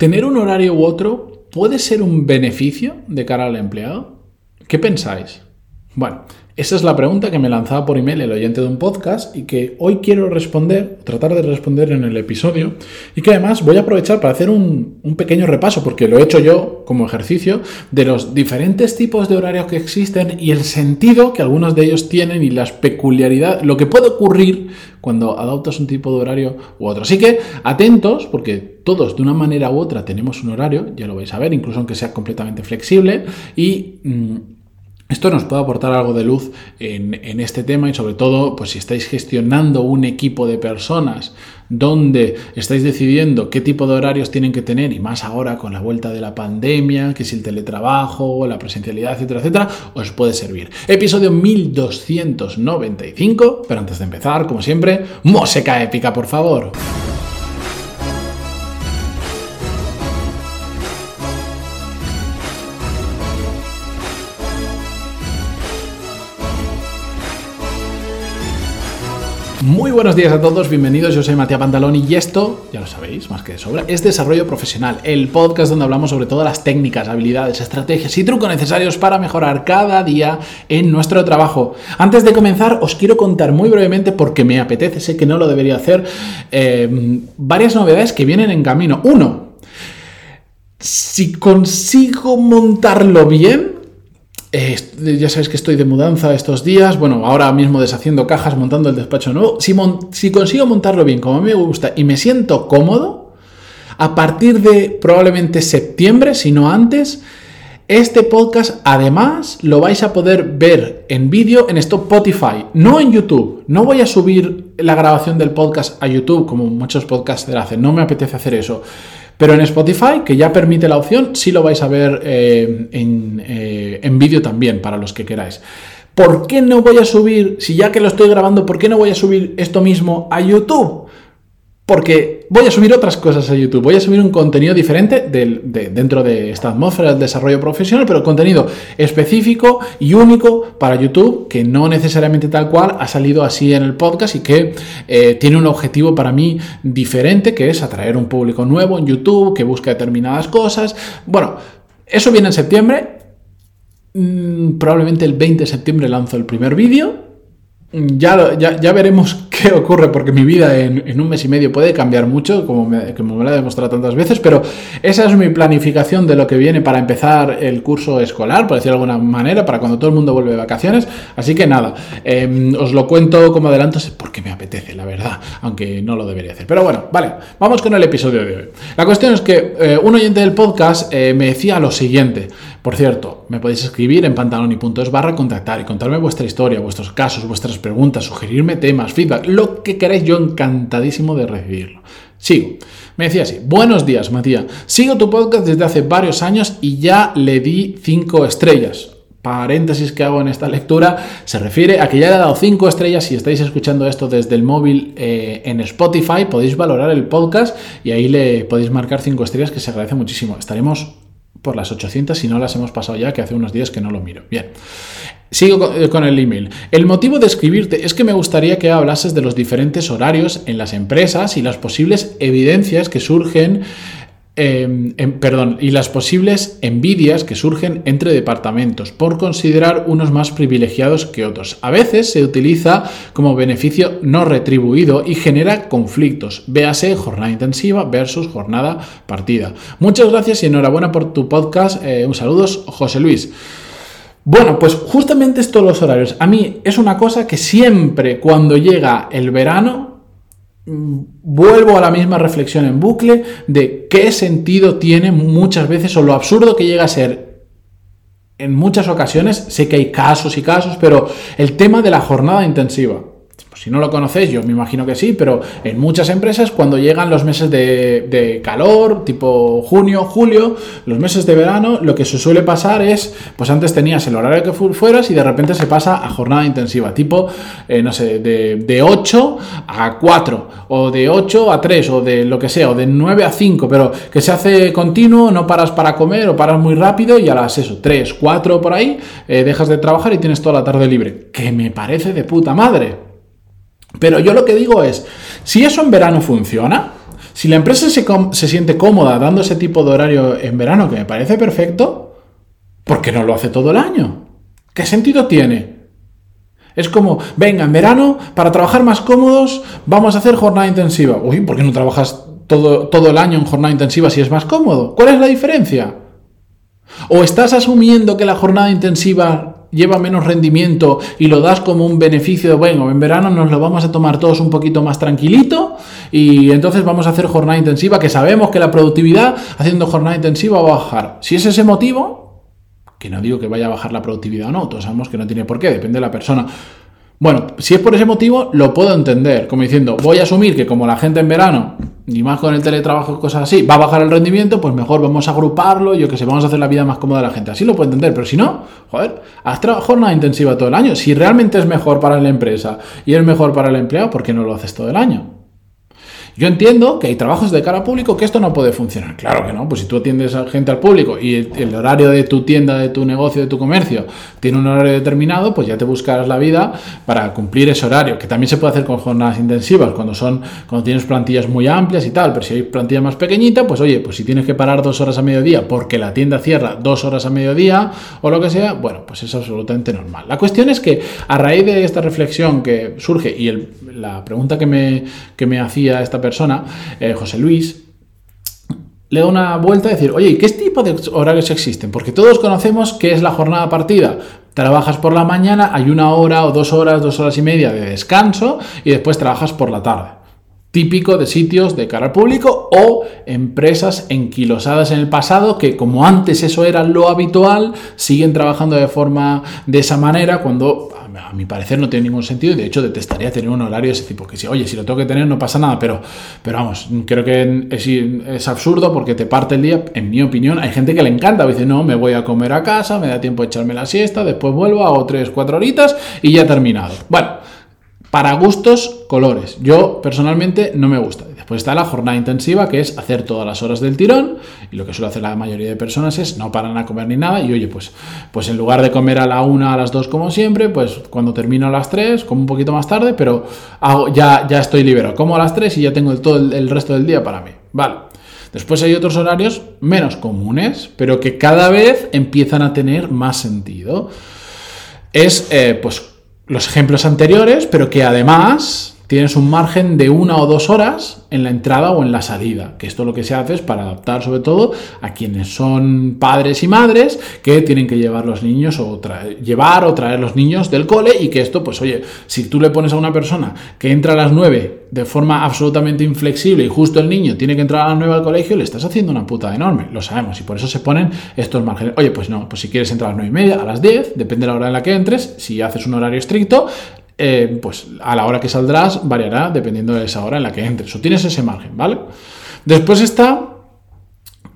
¿Tener un horario u otro puede ser un beneficio de cara al empleado? ¿Qué pensáis? Bueno, esa es la pregunta que me lanzaba por email el oyente de un podcast y que hoy quiero responder, tratar de responder en el episodio y que además voy a aprovechar para hacer un, pequeño repaso, porque lo he hecho yo como ejercicio, de los diferentes tipos de horarios que existen y el sentido que algunos de ellos tienen y las peculiaridades, lo que puede ocurrir cuando adoptas un tipo de horario u otro. Así que atentos, porque todos de una manera u otra tenemos un horario, ya lo vais a ver, incluso aunque sea completamente flexible y... Mm, esto nos puede aportar algo de luz en, este tema y sobre todo, pues si estáis gestionando un equipo de personas donde estáis decidiendo qué tipo de horarios tienen que tener y más ahora con la vuelta de la pandemia, que es el teletrabajo, la presencialidad, etcétera, etcétera, os puede servir. Episodio 1295, pero antes de empezar, como siempre, música épica, por favor. Muy buenos días a todos, bienvenidos. Yo soy Matías Pantaloni y esto, ya lo sabéis, más que de sobra, es Desarrollo Profesional, el podcast donde hablamos sobre todas las técnicas, habilidades, estrategias y trucos necesarios para mejorar cada día en nuestro trabajo. Antes de comenzar, os quiero contar muy brevemente, porque me apetece, sé que no lo debería hacer, eh, varias novedades que vienen en camino. Uno, si consigo montarlo bien, ya sabéis que estoy de mudanza estos días, bueno, ahora mismo deshaciendo cajas, montando el despacho nuevo. Si, si consigo montarlo bien como a mí me gusta y me siento cómodo, a partir de probablemente septiembre, si no antes, este podcast además lo vais a poder ver en vídeo en Spotify, no en YouTube. No voy a subir la grabación del podcast a YouTube como muchos podcasters hacen, no me apetece hacer eso. Pero en Spotify, que ya permite la opción, sí lo vais a ver eh, en, eh, en vídeo también, para los que queráis. ¿Por qué no voy a subir, si ya que lo estoy grabando, por qué no voy a subir esto mismo a YouTube? Porque voy a subir otras cosas a YouTube, voy a subir un contenido diferente dentro de esta atmósfera del desarrollo profesional, pero contenido específico y único para YouTube, que no necesariamente tal cual ha salido así en el podcast y que eh, tiene un objetivo para mí diferente, que es atraer un público nuevo en YouTube, que busca determinadas cosas. Bueno, eso viene en septiembre. Mm, probablemente el 20 de septiembre lanzo el primer vídeo. Ya, ya, ya veremos qué ocurre, porque mi vida en, un mes y medio puede cambiar mucho, como me, como me lo he demostrado tantas veces, pero esa es mi planificación de lo que viene para empezar el curso escolar, por decirlo de alguna manera, para cuando todo el mundo vuelve de vacaciones. Así que nada, em, os lo cuento como adelanto porque me apetece, la verdad, aunque no lo debería hacer. Pero bueno, vale, vamos con el episodio de hoy. La cuestión es que eh, un oyente del podcast eh, me decía lo siguiente. Por cierto, me podéis escribir en pantaloni.es barra contactar y contarme vuestra historia, vuestros casos, vuestras preguntas, sugerirme temas, feedback, lo que queráis, yo encantadísimo de recibirlo. Sigo. Me decía así, buenos días Matías, sigo tu podcast desde hace varios años y ya le di 5 estrellas. Paréntesis que hago en esta lectura se refiere a que ya le he dado 5 estrellas. Si estáis escuchando esto desde el móvil eh, en Spotify, podéis valorar el podcast y ahí le podéis marcar 5 estrellas que se agradece muchísimo. Estaremos por las 800 si no las hemos pasado ya, que hace unos días que no lo miro. Bien. Sigo eh, con el email. El motivo de escribirte es que me gustaría que hablases de los diferentes horarios en las empresas y las posibles evidencias que surgen Em, em, perdón, y las posibles envidias que surgen entre departamentos por considerar unos más privilegiados que otros. A veces se utiliza como beneficio no retribuido y genera conflictos. Véase jornada intensiva versus jornada partida. Muchas gracias y enhorabuena por tu podcast. Eh, un saludo, José Luis. Bueno, pues justamente estos los horarios. A mí es una cosa que siempre cuando llega el verano vuelvo a la misma reflexión en bucle de qué sentido tiene muchas veces o lo absurdo que llega a ser en muchas ocasiones, sé que hay casos y casos, pero el tema de la jornada intensiva. Si no lo conocéis, yo me imagino que sí, pero en muchas empresas cuando llegan los meses de, calor, tipo junio, julio, los meses de verano, lo que se suele pasar es, pues antes tenías el horario que fueras y de repente se pasa a jornada intensiva, tipo, eh, no sé, de, de 8 a 4, o de 8 a 3, o de lo que sea, o de 9 a 5, pero que se hace continuo, no paras para comer o paras muy rápido y a las eso, 3, 4 por ahí, eh, dejas de trabajar y tienes toda la tarde libre, que me parece de puta madre. Pero yo lo que digo es, si eso en verano funciona, Si la empresa se, se siente cómoda dando ese tipo de horario en verano, que me parece perfecto, ¿por qué no lo hace todo el año? ¿Qué sentido tiene? Es como, venga, en verano, para trabajar más cómodos, vamos a hacer jornada intensiva. Uy, ¿por qué no trabajas todo, todo el año en jornada intensiva si es más cómodo? ¿Cuál es la diferencia? ¿O estás asumiendo que la jornada intensiva lleva menos rendimiento y lo das como un beneficio de, bueno, en verano nos lo vamos a tomar todos un poquito más tranquilito y entonces vamos a hacer jornada intensiva, que sabemos que la productividad haciendo jornada intensiva va a bajar. Si es ese motivo, que no digo que vaya a bajar la productividad o no, todos sabemos que no tiene por qué, depende de la persona. Bueno, si es por ese motivo, lo puedo entender, como diciendo, voy a asumir que como la gente en verano, ni más con el teletrabajo y cosas así, va a bajar el rendimiento, pues mejor vamos a agruparlo, yo que sé, vamos a hacer la vida más cómoda a la gente. Así lo puedo entender, pero si no, joder, haz jornada intensiva todo el año. Si realmente es mejor para la empresa y es mejor para el empleado, ¿por qué no lo haces todo el año? Yo entiendo que hay trabajos de cara al público que esto no puede funcionar. Claro que no, pues si tú atiendes a gente al público y el, horario de tu tienda, de tu negocio, de tu comercio tiene un horario determinado, pues ya te buscarás la vida para cumplir ese horario, que también se puede hacer con jornadas intensivas, cuando son, cuando tienes plantillas muy amplias y tal, pero si hay plantilla más pequeñita, pues oye, pues si tienes que parar dos horas a mediodía porque la tienda cierra dos horas a mediodía o lo que sea, bueno, pues es absolutamente normal. La cuestión es que a raíz de esta reflexión que surge y la pregunta que me, que me hacía esta persona, eh, José Luis, le da una vuelta a decir, oye, ¿qué tipo de horarios existen? Porque todos conocemos qué es la jornada partida. Trabajas por la mañana, hay una hora o dos horas, dos horas y media de descanso y después trabajas por la tarde típico de sitios de cara al público o empresas enquilosadas en el pasado que como antes eso era lo habitual, siguen trabajando de forma de esa manera cuando a mi parecer no tiene ningún sentido y de hecho detestaría tener un horario de ese tipo, que si, oye, si lo tengo que tener no pasa nada, pero, pero vamos, creo que es, absurdo porque te parte el día, en mi opinión, hay gente que le encanta, dice, no, me voy a comer a casa, me da tiempo de echarme la siesta, después vuelvo, hago tres, cuatro horitas y ya he terminado. Bueno, para gustos, colores. Yo personalmente no me gusta. Después está la jornada intensiva, que es hacer todas las horas del tirón. Y lo que suele hacer la mayoría de personas es no paran a comer ni nada. Y oye, pues, pues en lugar de comer a la una, a las dos como siempre, pues cuando termino a las tres, como un poquito más tarde, pero ya, ya estoy liberado. Como a las tres y ya tengo todo el, resto del día para mí. Vale. Después hay otros horarios menos comunes, pero que cada vez empiezan a tener más sentido. Es, eh, pues, los ejemplos anteriores, pero que además tienes un margen de una o dos horas en la entrada o en la salida, que esto lo que se hace es para adaptar sobre todo a quienes son padres y madres que tienen que llevar los niños o llevar o traer los niños del cole y que esto, pues oye, si tú le pones a una persona que entra a las 9 de forma absolutamente inflexible y justo el niño tiene que entrar a las 9 al colegio, le estás haciendo una puta enorme, lo sabemos, y por eso se ponen estos márgenes. Oye, pues no, pues si quieres entrar a las 9 y media, a las 10, depende de la hora en la que entres, si haces un horario estricto, eh, pues a la hora que saldrás variará dependiendo de esa hora en la que entres. O tienes ese margen, ¿vale? Después está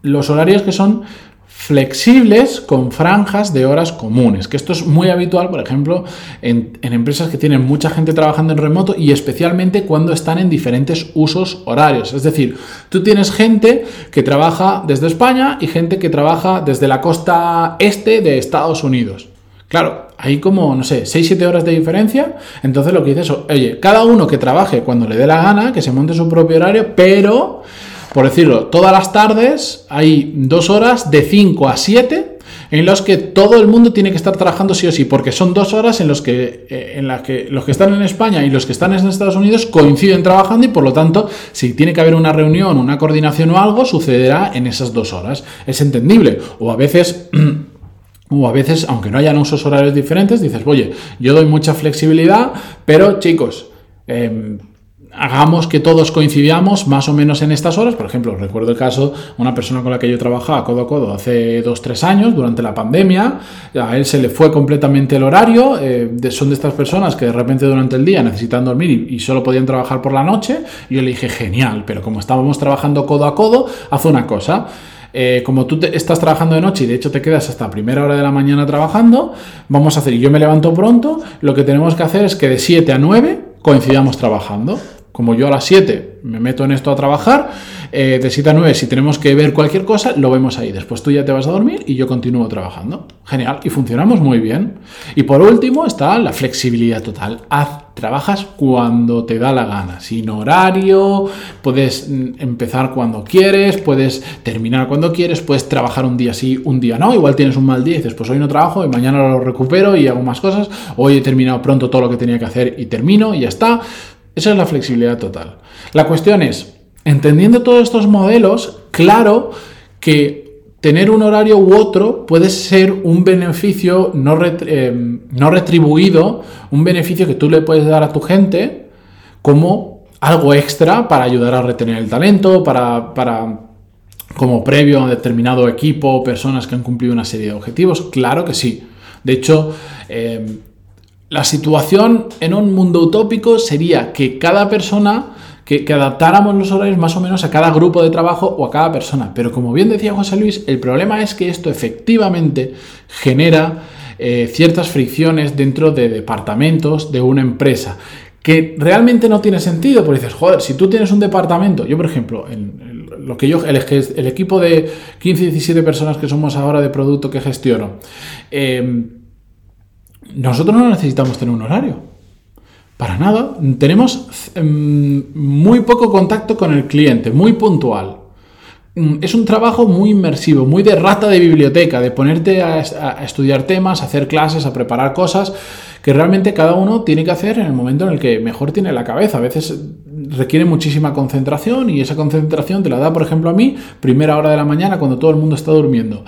los horarios que son flexibles con franjas de horas comunes, que esto es muy habitual, por ejemplo, en, empresas que tienen mucha gente trabajando en remoto y especialmente cuando están en diferentes usos horarios. Es decir, tú tienes gente que trabaja desde España y gente que trabaja desde la costa este de Estados Unidos. Claro, hay como, no sé, 6-7 horas de diferencia. Entonces lo que dices, oye, cada uno que trabaje cuando le dé la gana, que se monte su propio horario, pero, por decirlo, todas las tardes hay dos horas de 5 a 7 en los que todo el mundo tiene que estar trabajando sí o sí, porque son dos horas en, los que, eh, en las que los que están en España y los que están en Estados Unidos coinciden trabajando y por lo tanto, si tiene que haber una reunión, una coordinación o algo, sucederá en esas dos horas. Es entendible. O a veces... O a veces, aunque no hayan usos horarios diferentes, dices, oye, yo doy mucha flexibilidad, pero chicos, em, hagamos que todos coincidamos más o menos en estas horas. Por ejemplo, recuerdo el caso de una persona con la que yo trabajaba codo a codo hace dos, tres años, durante la pandemia. A él se le fue completamente el horario. Eh, son de estas personas que de repente durante el día necesitan dormir y, solo podían trabajar por la noche. Y yo le dije, genial, pero como estábamos trabajando codo a codo, haz una cosa. Eh, como tú estás trabajando de noche y de hecho te quedas hasta primera hora de la mañana trabajando, vamos a hacer, y yo me levanto pronto, lo que tenemos que hacer es que de 7 a 9 coincidamos trabajando. Como yo a las 7 me meto en esto a trabajar, eh, de 7 a 9 si tenemos que ver cualquier cosa, lo vemos ahí. Después tú ya te vas a dormir y yo continúo trabajando. Genial, y funcionamos muy bien. Y por último está la flexibilidad total. Haz trabajas cuando te da la gana, sin horario, puedes mm, empezar cuando quieres, puedes terminar cuando quieres, puedes trabajar un día sí, un día no, igual tienes un mal día y dices, pues hoy no trabajo y mañana lo recupero y hago más cosas, hoy he terminado pronto todo lo que tenía que hacer y termino y ya está. Esa es la flexibilidad total. La cuestión es, entendiendo todos estos modelos, claro que tener un horario u otro puede ser un beneficio no, eh, no, retribuido, un beneficio que tú le puedes dar a tu gente como algo extra para ayudar a retener el talento, para, para como previo a determinado equipo, personas que han cumplido una serie de objetivos. Claro que sí. De hecho, eh, la situación en un mundo utópico sería que cada persona que, adaptáramos los horarios más o menos a cada grupo de trabajo o a cada persona. Pero como bien decía José Luis, el problema es que esto efectivamente genera eh, ciertas fricciones dentro de departamentos de una empresa que realmente no tiene sentido, porque dices, joder, si tú tienes un departamento, yo por ejemplo, lo que yo, el, el, equipo de 15, 17 personas que somos ahora de producto que gestiono, eh, nosotros no necesitamos tener un horario. Para nada. Tenemos em, muy poco contacto con el cliente, muy puntual. Mm, es un trabajo muy inmersivo, muy de rata de biblioteca, de ponerte a, estudiar temas, a hacer clases, a preparar cosas que realmente cada uno tiene que hacer en el momento en el que mejor tiene la cabeza. A veces requiere muchísima concentración y esa concentración te la da, por ejemplo, a mí, primera hora de la mañana cuando todo el mundo está durmiendo.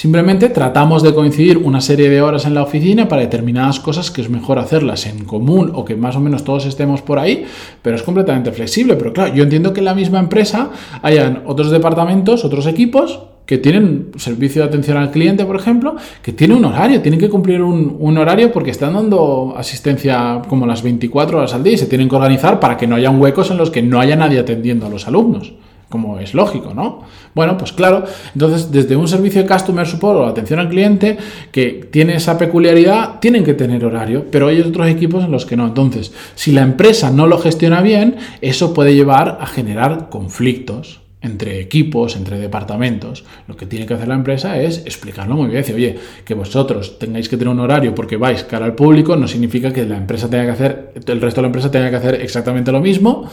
Simplemente tratamos de coincidir una serie de horas en la oficina para determinadas cosas que es mejor hacerlas en común o que más o menos todos estemos por ahí, pero es completamente flexible. Pero claro, yo entiendo que en la misma empresa hayan otros departamentos, otros equipos que tienen servicio de atención al cliente, por ejemplo, que tienen un horario, tienen que cumplir un, un, horario porque están dando asistencia como las 24 horas al día y se tienen que organizar para que no haya huecos en los que no haya nadie atendiendo a los alumnos como es lógico, ¿no? Bueno, pues claro, entonces desde un servicio de customer support o atención al cliente que tiene esa peculiaridad, tienen que tener horario, pero hay otros equipos en los que no. Entonces, si la empresa no lo gestiona bien, eso puede llevar a generar conflictos entre equipos, entre departamentos. Lo que tiene que hacer la empresa es explicarlo muy bien. Decir, oye, que vosotros tengáis que tener un horario porque vais cara al público, no significa que la empresa tenga que hacer, el resto de la empresa tenga que hacer exactamente lo mismo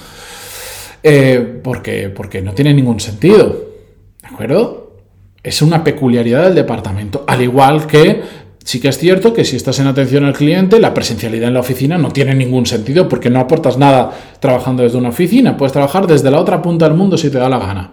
eh, porque, porque no tiene ningún sentido. ¿De acuerdo? Es una peculiaridad del departamento. Al igual que sí que es cierto que si estás en atención al cliente, la presencialidad en la oficina no tiene ningún sentido porque no aportas nada trabajando desde una oficina. Puedes trabajar desde la otra punta del mundo si te da la gana.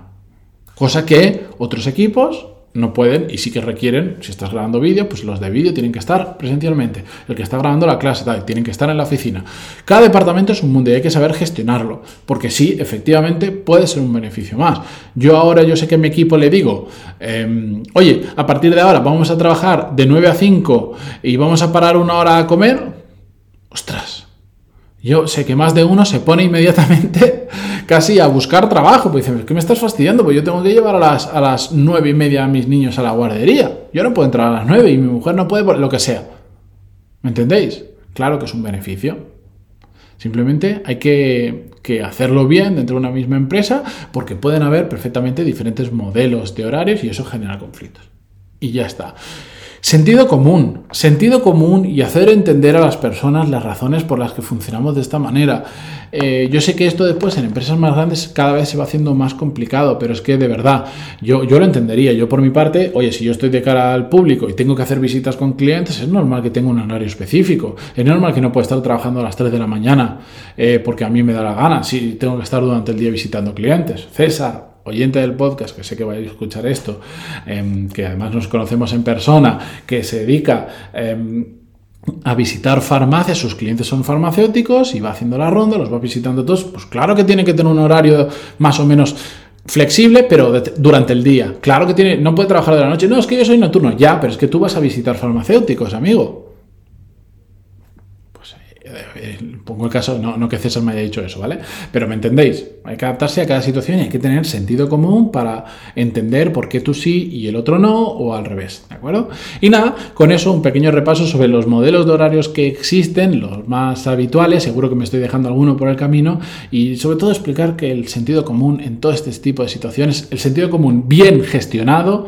Cosa que otros equipos no pueden y sí que requieren, si estás grabando vídeo, pues los de vídeo tienen que estar presencialmente. El que está grabando la clase, tal, tienen que estar en la oficina. Cada departamento es un mundo y hay que saber gestionarlo, porque sí, efectivamente puede ser un beneficio más. Yo ahora, yo sé que a mi equipo le digo, em, oye, a partir de ahora vamos a trabajar de 9 a 5 y vamos a parar una hora a comer. Ostras, yo sé que más de uno se pone inmediatamente casi a buscar trabajo. Pues dice, ¿qué me estás fastidiando? Pues yo tengo que llevar a las, a las nueve y media a mis niños a la guardería. Yo no puedo entrar a las nueve y mi mujer no puede, lo que sea. ¿Me entendéis? Claro que es un beneficio. Simplemente hay que, que, hacerlo bien dentro de una misma empresa porque pueden haber perfectamente diferentes modelos de horarios y eso genera conflictos. Y ya está. Sentido común, sentido común y hacer entender a las personas las razones por las que funcionamos de esta manera. Eh, yo sé que esto después en empresas más grandes cada vez se va haciendo más complicado, pero es que de verdad, yo, yo lo entendería. Yo por mi parte, oye, si yo estoy de cara al público y tengo que hacer visitas con clientes, es normal que tenga un horario específico. Es normal que no pueda estar trabajando a las 3 de la mañana eh, porque a mí me da la gana, si tengo que estar durante el día visitando clientes. César, oyente del podcast, que sé que vais a escuchar esto, em, que además nos conocemos en persona, que se dedica em, a visitar farmacias, sus clientes son farmacéuticos y va haciendo la ronda, los va visitando todos, pues claro que tiene que tener un horario más o menos flexible, pero durante el día. Claro que tiene, no puede trabajar de la noche. No, es que yo soy nocturno. Ya, pero es que tú vas a visitar farmacéuticos, amigo. Eh, pongo el caso, no, no que César me haya dicho eso, ¿vale? Pero me entendéis, hay que adaptarse a cada situación y hay que tener sentido común para entender por qué tú sí y el otro no, o al revés, ¿de acuerdo? Y nada, con eso un pequeño repaso sobre los modelos de horarios que existen, los más habituales, seguro que me estoy dejando alguno por el camino, y sobre todo explicar que el sentido común en todo este tipo de situaciones, el sentido común bien gestionado,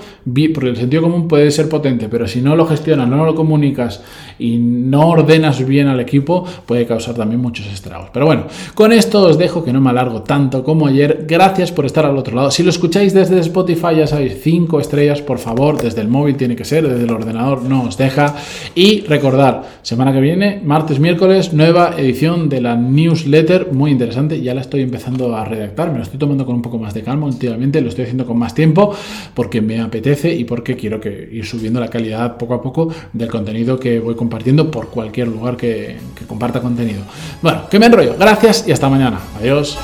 porque el sentido común puede ser potente, pero si no lo gestionas, no lo comunicas y no ordenas bien al equipo, puede causar también muchos estragos. Pero bueno, con esto os dejo que no me alargo tanto como ayer. Gracias por estar al otro lado. Si lo escucháis desde Spotify, ya sabéis, 5 estrellas, por favor, desde el móvil tiene que ser, desde el ordenador no os deja. Y recordar, semana que viene, martes, miércoles, nueva edición de la newsletter, muy interesante, ya la estoy empezando a redactar, me lo estoy tomando con un poco más de calma últimamente, lo estoy haciendo con más tiempo porque me apetece y porque quiero que ir subiendo la calidad poco a poco del contenido que voy compartiendo por cualquier lugar que, que comparta contenido. Bueno, que me enrollo. Gracias y hasta mañana. Adiós.